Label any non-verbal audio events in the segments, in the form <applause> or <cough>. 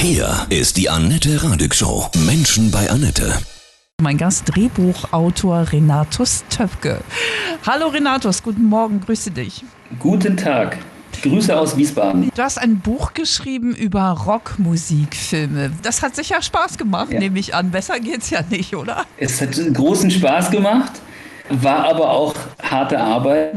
Hier ist die Annette Radig Show. Menschen bei Annette. Mein Gast, Drehbuchautor Renatus Töpke. Hallo Renatus, guten Morgen, grüße dich. Guten Tag. Grüße aus Wiesbaden. Du hast ein Buch geschrieben über Rockmusikfilme. Das hat sicher Spaß gemacht, ja. nehme ich an. Besser geht's ja nicht, oder? Es hat großen Spaß gemacht war aber auch harte Arbeit.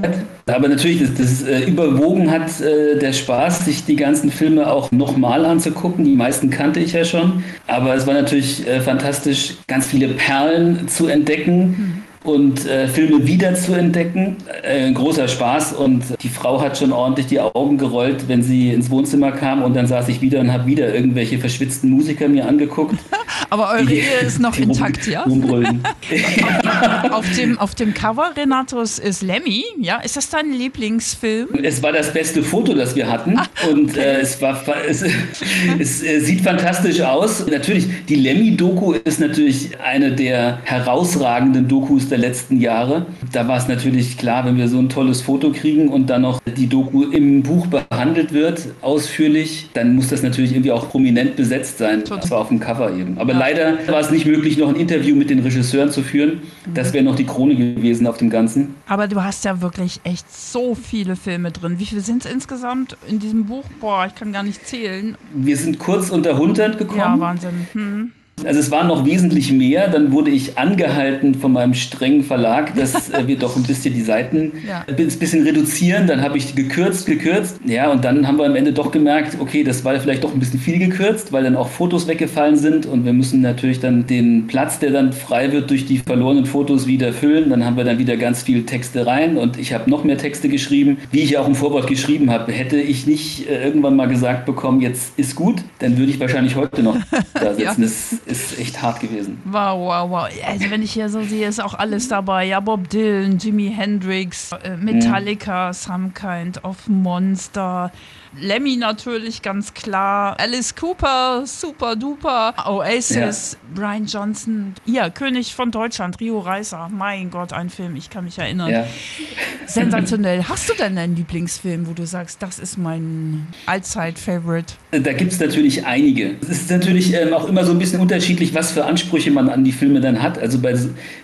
Aber natürlich, das, das äh, überwogen hat äh, der Spaß, sich die ganzen Filme auch nochmal anzugucken. Die meisten kannte ich ja schon. Aber es war natürlich äh, fantastisch, ganz viele Perlen zu entdecken. Mhm und äh, Filme wieder zu entdecken. Äh, großer Spaß und die Frau hat schon ordentlich die Augen gerollt, wenn sie ins Wohnzimmer kam und dann saß ich wieder und habe wieder irgendwelche verschwitzten Musiker mir angeguckt. <laughs> Aber eure die, Ehe ist noch intakt, ja? <laughs> auf, dem, auf dem Cover, Renatus, ist Lemmy, ja? Ist das dein Lieblingsfilm? Es war das beste Foto, das wir hatten ah, und äh, es, war, es, es äh, sieht fantastisch aus. Natürlich, die Lemmy-Doku ist natürlich eine der herausragenden Dokus der letzten Jahre. Da war es natürlich klar, wenn wir so ein tolles Foto kriegen und dann noch die Doku im Buch behandelt wird, ausführlich, dann muss das natürlich irgendwie auch prominent besetzt sein. Total. Das war auf dem Cover eben. Aber ja. Leider war es nicht möglich, noch ein Interview mit den Regisseuren zu führen. Das wäre noch die Krone gewesen auf dem Ganzen. Aber du hast ja wirklich echt so viele Filme drin. Wie viele sind es insgesamt in diesem Buch? Boah, ich kann gar nicht zählen. Wir sind kurz unter 100 gekommen. Ja, Wahnsinn. Hm. Also es waren noch wesentlich mehr. Dann wurde ich angehalten von meinem strengen Verlag, dass äh, wir doch ein bisschen die Seiten ja. ein bisschen reduzieren. Dann habe ich gekürzt, gekürzt. Ja, und dann haben wir am Ende doch gemerkt, okay, das war vielleicht doch ein bisschen viel gekürzt, weil dann auch Fotos weggefallen sind. Und wir müssen natürlich dann den Platz, der dann frei wird durch die verlorenen Fotos, wieder füllen. Dann haben wir dann wieder ganz viel Texte rein. Und ich habe noch mehr Texte geschrieben, wie ich auch im Vorwort geschrieben habe. Hätte ich nicht äh, irgendwann mal gesagt bekommen, jetzt ist gut, dann würde ich wahrscheinlich heute noch <laughs> da sitzen. ja. Das ist echt hart gewesen. Wow, wow, wow. Also wenn ich hier so sehe, ist auch alles dabei. Ja, Bob Dylan, Jimi Hendrix, äh, Metallica, mhm. Some Kind of Monster, Lemmy natürlich, ganz klar. Alice Cooper, super duper. Oasis, ja. Brian Johnson. Ja, König von Deutschland, Rio Reiser. Mein Gott, ein Film, ich kann mich erinnern. Ja. Sensationell. Hast du denn einen Lieblingsfilm, wo du sagst, das ist mein Allzeit-Favorite? Da gibt es natürlich einige. Es ist natürlich ähm, auch immer so ein bisschen unterschiedlich, was für Ansprüche man an die Filme dann hat. Also bei,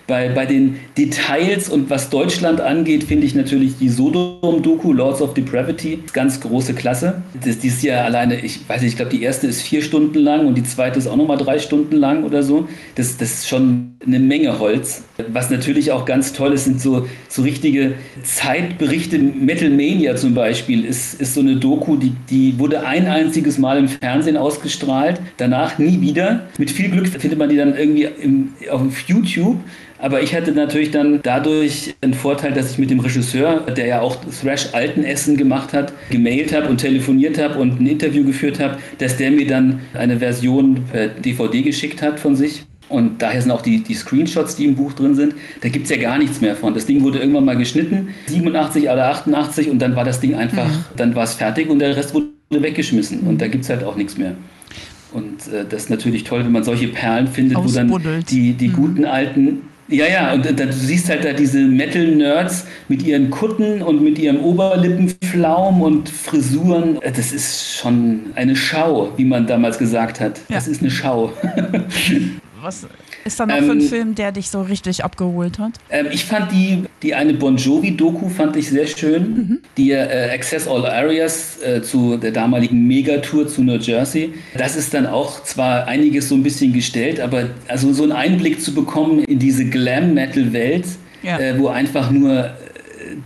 bei, bei den Details und was Deutschland angeht, finde ich natürlich die Sodom-Doku, Lords of Depravity, ganz große Klasse klasse. Das, dieses Jahr alleine, ich weiß nicht, ich glaube, die erste ist vier Stunden lang und die zweite ist auch nochmal drei Stunden lang oder so. Das, das ist schon eine Menge Holz. Was natürlich auch ganz toll ist, sind so, so richtige Zeitberichte. Metal Mania zum Beispiel ist, ist so eine Doku, die, die wurde ein einziges Mal im Fernsehen ausgestrahlt, danach nie wieder. Mit viel Glück findet man die dann irgendwie im, auf YouTube. Aber ich hatte natürlich dann dadurch einen Vorteil, dass ich mit dem Regisseur, der ja auch Thrash Altenessen gemacht hat, gemailt habe und telefoniert habe und ein Interview geführt habe, dass der mir dann eine Version per DVD geschickt hat von sich. Und daher sind auch die, die Screenshots, die im Buch drin sind. Da gibt es ja gar nichts mehr von. Das Ding wurde irgendwann mal geschnitten, 87 oder 88, und dann war das Ding einfach, mhm. dann war es fertig und der Rest wurde weggeschmissen. Und da gibt es halt auch nichts mehr. Und äh, das ist natürlich toll, wenn man solche Perlen findet, wo dann die, die mhm. guten alten ja, ja, und da, du siehst halt da diese Metal-Nerds mit ihren Kutten und mit ihrem Oberlippenflaum und Frisuren. Das ist schon eine Schau, wie man damals gesagt hat. Das ja. ist eine Schau. <laughs> Was ist da noch ähm, für ein Film, der dich so richtig abgeholt hat? Ähm, ich fand die, die eine Bon Jovi-Doku fand ich sehr schön. Mhm. Die äh, Access All Areas äh, zu der damaligen Megatour zu New Jersey. Das ist dann auch zwar einiges so ein bisschen gestellt, aber also so einen Einblick zu bekommen in diese Glam-Metal-Welt, ja. äh, wo einfach nur äh,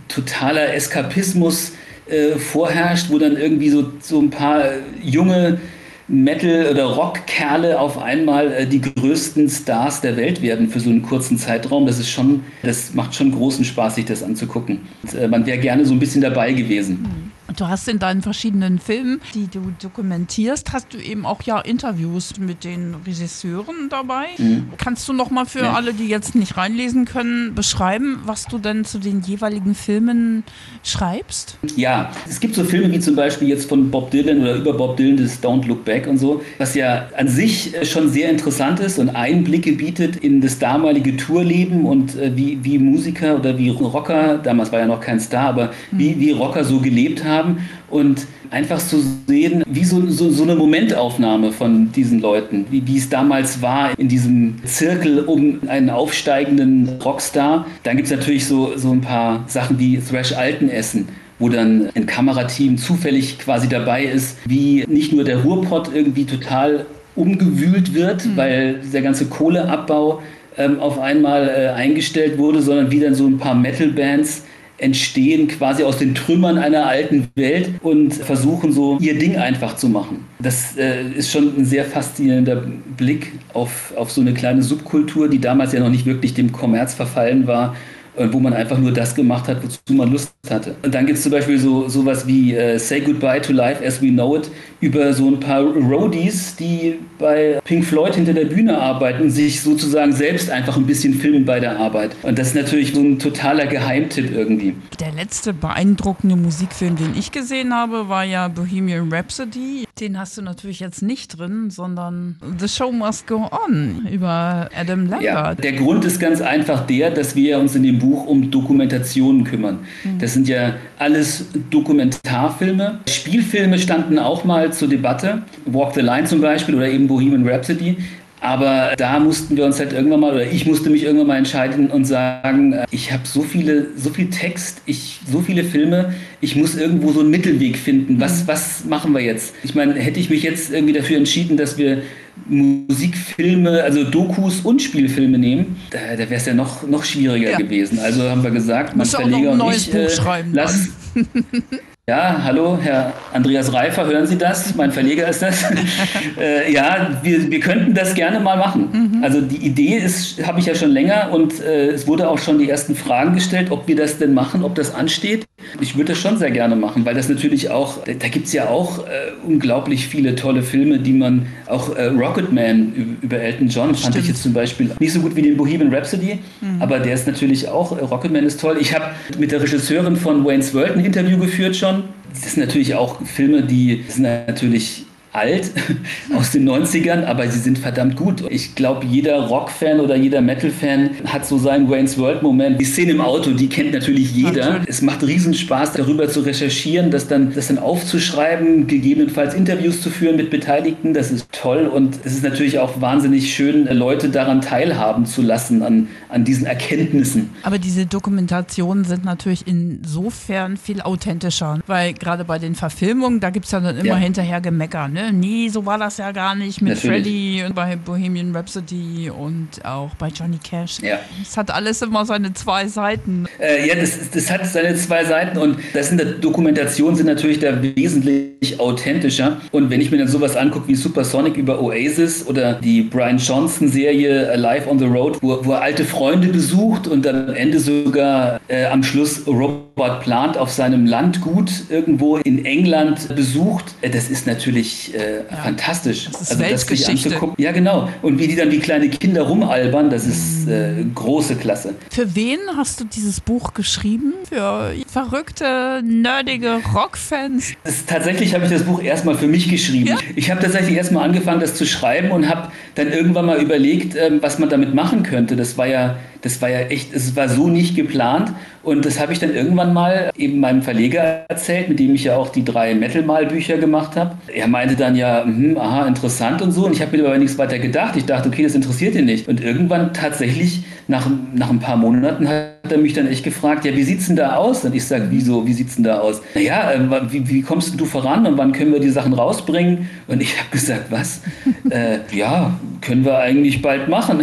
totaler Eskapismus äh, vorherrscht, wo dann irgendwie so, so ein paar junge Metal- oder Rock-Kerle auf einmal äh, die größten Stars der Welt werden für so einen kurzen Zeitraum. Das ist schon, das macht schon großen Spaß, sich das anzugucken. Und, äh, man wäre gerne so ein bisschen dabei gewesen. Du hast in deinen verschiedenen Filmen, die du dokumentierst, hast du eben auch ja Interviews mit den Regisseuren dabei. Mhm. Kannst du noch mal für ja. alle, die jetzt nicht reinlesen können, beschreiben, was du denn zu den jeweiligen Filmen schreibst? Ja, es gibt so Filme wie zum Beispiel jetzt von Bob Dylan oder über Bob Dylan das Don't Look Back und so, was ja an sich äh, schon sehr interessant ist und Einblicke bietet in das damalige Tourleben und äh, wie, wie Musiker oder wie Rocker, damals war ja noch kein Star, aber mhm. wie, wie Rocker so gelebt haben haben und einfach zu sehen, wie so, so, so eine Momentaufnahme von diesen Leuten, wie, wie es damals war in diesem Zirkel um einen aufsteigenden Rockstar. Dann gibt es natürlich so, so ein paar Sachen wie Thrash Altenessen wo dann ein Kamerateam zufällig quasi dabei ist, wie nicht nur der Ruhrpott irgendwie total umgewühlt wird, mhm. weil der ganze Kohleabbau ähm, auf einmal äh, eingestellt wurde, sondern wie dann so ein paar Metal-Bands entstehen quasi aus den Trümmern einer alten Welt und versuchen so ihr Ding einfach zu machen. Das äh, ist schon ein sehr faszinierender Blick auf, auf so eine kleine Subkultur, die damals ja noch nicht wirklich dem Kommerz verfallen war wo man einfach nur das gemacht hat, wozu man Lust hatte. Und dann gibt es zum Beispiel so sowas wie äh, Say Goodbye to Life as We Know It über so ein paar Roadies, die bei Pink Floyd hinter der Bühne arbeiten und sich sozusagen selbst einfach ein bisschen filmen bei der Arbeit. Und das ist natürlich so ein totaler Geheimtipp irgendwie. Der letzte beeindruckende Musikfilm, den ich gesehen habe, war ja Bohemian Rhapsody. Den hast du natürlich jetzt nicht drin, sondern The Show Must Go On über Adam Lambert. Ja, der Grund ist ganz einfach der, dass wir uns in dem Buch um Dokumentationen kümmern. Mhm. Das sind ja alles Dokumentarfilme. Spielfilme standen auch mal zur Debatte. Walk the Line zum Beispiel oder eben Bohemian Rhapsody. Aber da mussten wir uns halt irgendwann mal, oder ich musste mich irgendwann mal entscheiden und sagen, äh, ich habe so viele, so viel Text, ich, so viele Filme, ich muss irgendwo so einen Mittelweg finden. Was, mhm. was machen wir jetzt? Ich meine, hätte ich mich jetzt irgendwie dafür entschieden, dass wir Musikfilme, also Dokus und Spielfilme nehmen, da, da wäre es ja noch, noch schwieriger ja. gewesen. Also haben wir gesagt, mein Verleger und ich, äh, lass, <laughs> Ja, hallo, Herr Andreas Reifer, hören Sie das? Mein Verleger ist das. <laughs> äh, ja, wir, wir könnten das gerne mal machen. Mhm. Also die Idee ist, habe ich ja schon länger und äh, es wurde auch schon die ersten Fragen gestellt, ob wir das denn machen, ob das ansteht. Ich würde das schon sehr gerne machen, weil das natürlich auch, da, gibt es ja auch äh, unglaublich viele tolle Filme, die man, auch äh, Rocketman über Elton John Stimmt. fand ich jetzt zum Beispiel nicht so gut wie den Bohemian Rhapsody, mhm. aber der ist natürlich auch, äh, Rocketman ist toll. Ich habe mit der Regisseurin von Wayne's World ein Interview geführt schon schon. Das sind natürlich auch Filme, die sind natürlich alt <laughs> aus den 90ern, aber sie sind verdammt gut. Ich glaube, jeder Rock-Fan oder jeder Metal-Fan hat so seinen Wayne's World-Moment. Die Szene im Auto, die kennt natürlich jeder. Natürlich. Es macht riesen Spaß, darüber zu recherchieren, das dann, das dann aufzuschreiben, gegebenenfalls Interviews zu führen mit Beteiligten. Das ist toll und es ist natürlich auch wahnsinnig schön, Leute daran teilhaben zu lassen, an, an diesen Erkenntnissen. Aber diese Dokumentationen sind natürlich insofern viel authentischer, weil gerade bei den Verfilmungen, da gibt es ja dann immer ja. hinterher Gemecker. Ne? Nee, so war das ja gar nicht mit Natürlich. Freddie und bei Bohemian Rhapsody und auch bei Johnny Cash. Ja. Es hat alles immer seine zwei Seiten. Äh, ja, das, das hat seine zwei Seiten und das in der Dokumentation sind natürlich da wesentlich authentischer. Und wenn ich mir dann sowas angucke wie Supersonic über Oasis oder die Brian Johnson Serie Alive on the Road, wo, wo er alte Freunde besucht und dann am Ende sogar äh, am Schluss Robert Plant auf seinem Landgut irgendwo in England besucht, äh, das ist natürlich äh, ja. fantastisch. Das ist also, Weltgeschichte. ja, genau. Und wie die dann wie kleine Kinder rumalbern, das ist äh, große Klasse. Für wen hast du dieses Buch geschrieben? Für verrückte, nerdige Rockfans? Tatsächlich habe ich das Buch erstmal für mich geschrieben. Ja? Ich habe tatsächlich erstmal angefangen, das zu schreiben und habe dann irgendwann mal überlegt, ähm, was man damit machen könnte. Das war ja das war ja echt, es war so nicht geplant. Und das habe ich dann irgendwann mal eben meinem Verleger erzählt, mit dem ich ja auch die drei Metal-Mal-Bücher gemacht habe. Er meinte dann ja, hm, aha, interessant und so. Und ich habe mir aber nichts weiter gedacht. Ich dachte, okay, das interessiert ihn nicht. Und irgendwann tatsächlich, nach, nach ein paar Monaten, hat er mich dann echt gefragt, ja, wie sieht's denn da aus? Und ich sage, wieso, wie sieht's denn da aus? Naja, äh, wie, wie kommst du voran und wann können wir die Sachen rausbringen? Und ich habe gesagt, was? <laughs> äh, ja, können wir eigentlich bald machen.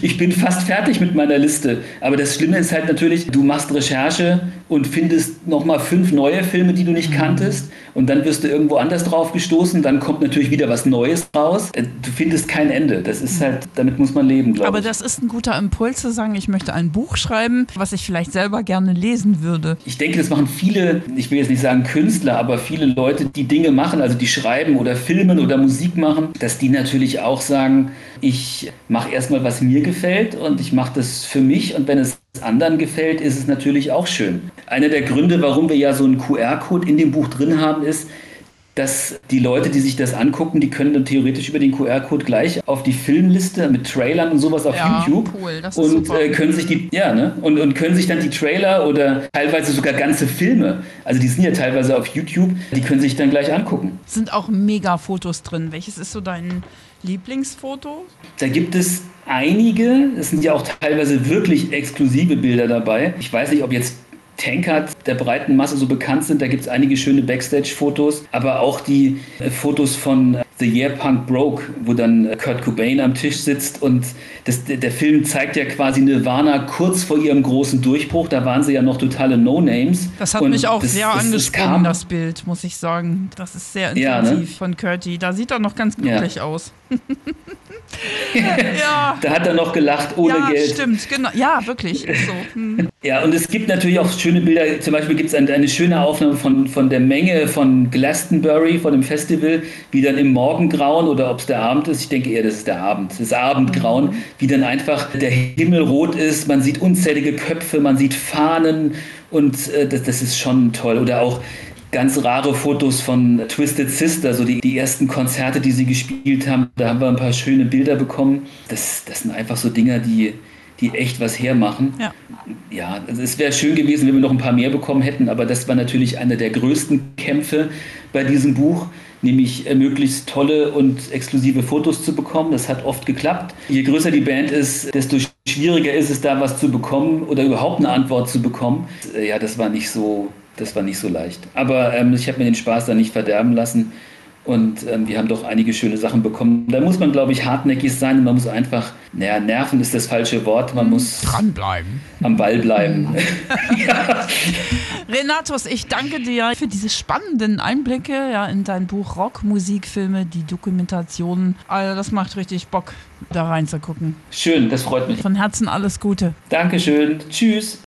Ich bin fast fertig mit meiner Liste. Aber das Schlimme ist halt natürlich, du machst Recherche und findest nochmal fünf neue Filme, die du nicht mhm. kanntest. Und dann wirst du irgendwo anders drauf gestoßen. Dann kommt natürlich wieder was Neues raus. Äh, du findest kein Ende. Das ist halt, damit muss man leben, glaube ich. Aber das ist ein guter Impuls zu sagen, ich möchte ein Buch schreiben, was ich vielleicht selber gerne lesen würde. Ich denke, das machen viele, ich will jetzt nicht sagen Künstler, aber viele Leute, die Dinge machen, also die schreiben oder filmen oder Musik machen, dass die natürlich auch sagen, ich mache erstmal, was mir gefällt und ich mache das für mich und wenn es anderen gefällt, ist es natürlich auch schön. Einer der Gründe, warum wir ja so einen QR-Code in dem Buch drin haben, ist, dass die Leute, die sich das angucken, die können dann theoretisch über den QR-Code gleich auf die Filmliste mit Trailern und sowas auf Ja, YouTube cool, das ist und äh, können sich die ja ne und, und können sich dann die Trailer oder teilweise sogar ganze Filme, also die sind ja teilweise auf YouTube, die können sich dann gleich angucken. Sind auch mega Fotos drin. Welches ist so dein Lieblingsfoto? Da gibt es einige, es sind ja auch teilweise wirklich exklusive Bilder dabei. Ich weiß nicht, ob jetzt Tankard der breiten Masse so bekannt sind. Da gibt es einige schöne Backstage-Fotos, aber auch die äh, Fotos von äh, The Year Punk Broke, wo dann äh, Kurt Cobain am Tisch sitzt und das, der Film zeigt ja quasi Nirvana kurz vor ihrem großen Durchbruch. Da waren sie ja noch totale No-Names. Das hat Und mich auch das- sehr das- das angesprochen, das Bild, muss ich sagen. Das ist sehr Ja, ne? intensiv von Curti. Da sieht er noch ganz glücklich aus. <laughs> ja. <laughs> Da hat er noch gelacht ohne ja, Geld. stimmt, genau. Ja, wirklich. So. Hm. Ja, und es gibt natürlich auch schöne Bilder. Zum Beispiel gibt es eine, eine schöne Aufnahme von, von der Menge von Glastonbury, von dem Festival, wie dann im Morgengrauen oder ob es der Abend ist. Ich denke eher, das ist der Abend. Das Abendgrauen, wie dann einfach der Himmel rot ist. Man sieht unzählige Köpfe, man sieht Fahnen und äh, das, das ist schon toll. Oder auch ganz rare Fotos von Twisted Sister, so die, die ersten Konzerte, die sie gespielt haben. Da haben wir ein paar schöne Bilder bekommen. Das, das sind einfach so Dinger, die, die echt was hermachen. Ja. Ja, also es wäre schön gewesen, wenn wir noch ein paar mehr bekommen hätten, aber das war natürlich einer der größten Kämpfe bei diesem Buch, nämlich äh, möglichst tolle und exklusive Fotos zu bekommen. Das hat oft geklappt. Je größer die Band ist, desto schwieriger ist es, da was zu bekommen oder überhaupt eine Antwort zu bekommen. Äh, Ja, das war nicht so, das war nicht so leicht. Aber ähm, ich habe mir den Spaß da nicht verderben lassen. Und ähm, wir haben doch einige schöne Sachen bekommen. Da muss man, glaube ich, hartnäckig sein und man muss einfach, naja, nerven ist das falsche Wort. Man muss Dranbleiben. am Ball bleiben. <laughs> <laughs> Renatus, ich danke dir für diese spannenden Einblicke ja, in dein Buch Rock, Musik, Filme, die Dokumentationen. Also das macht richtig Bock, da reinzugucken. Schön, das freut mich. Von Herzen alles Gute. Dankeschön. Tschüss.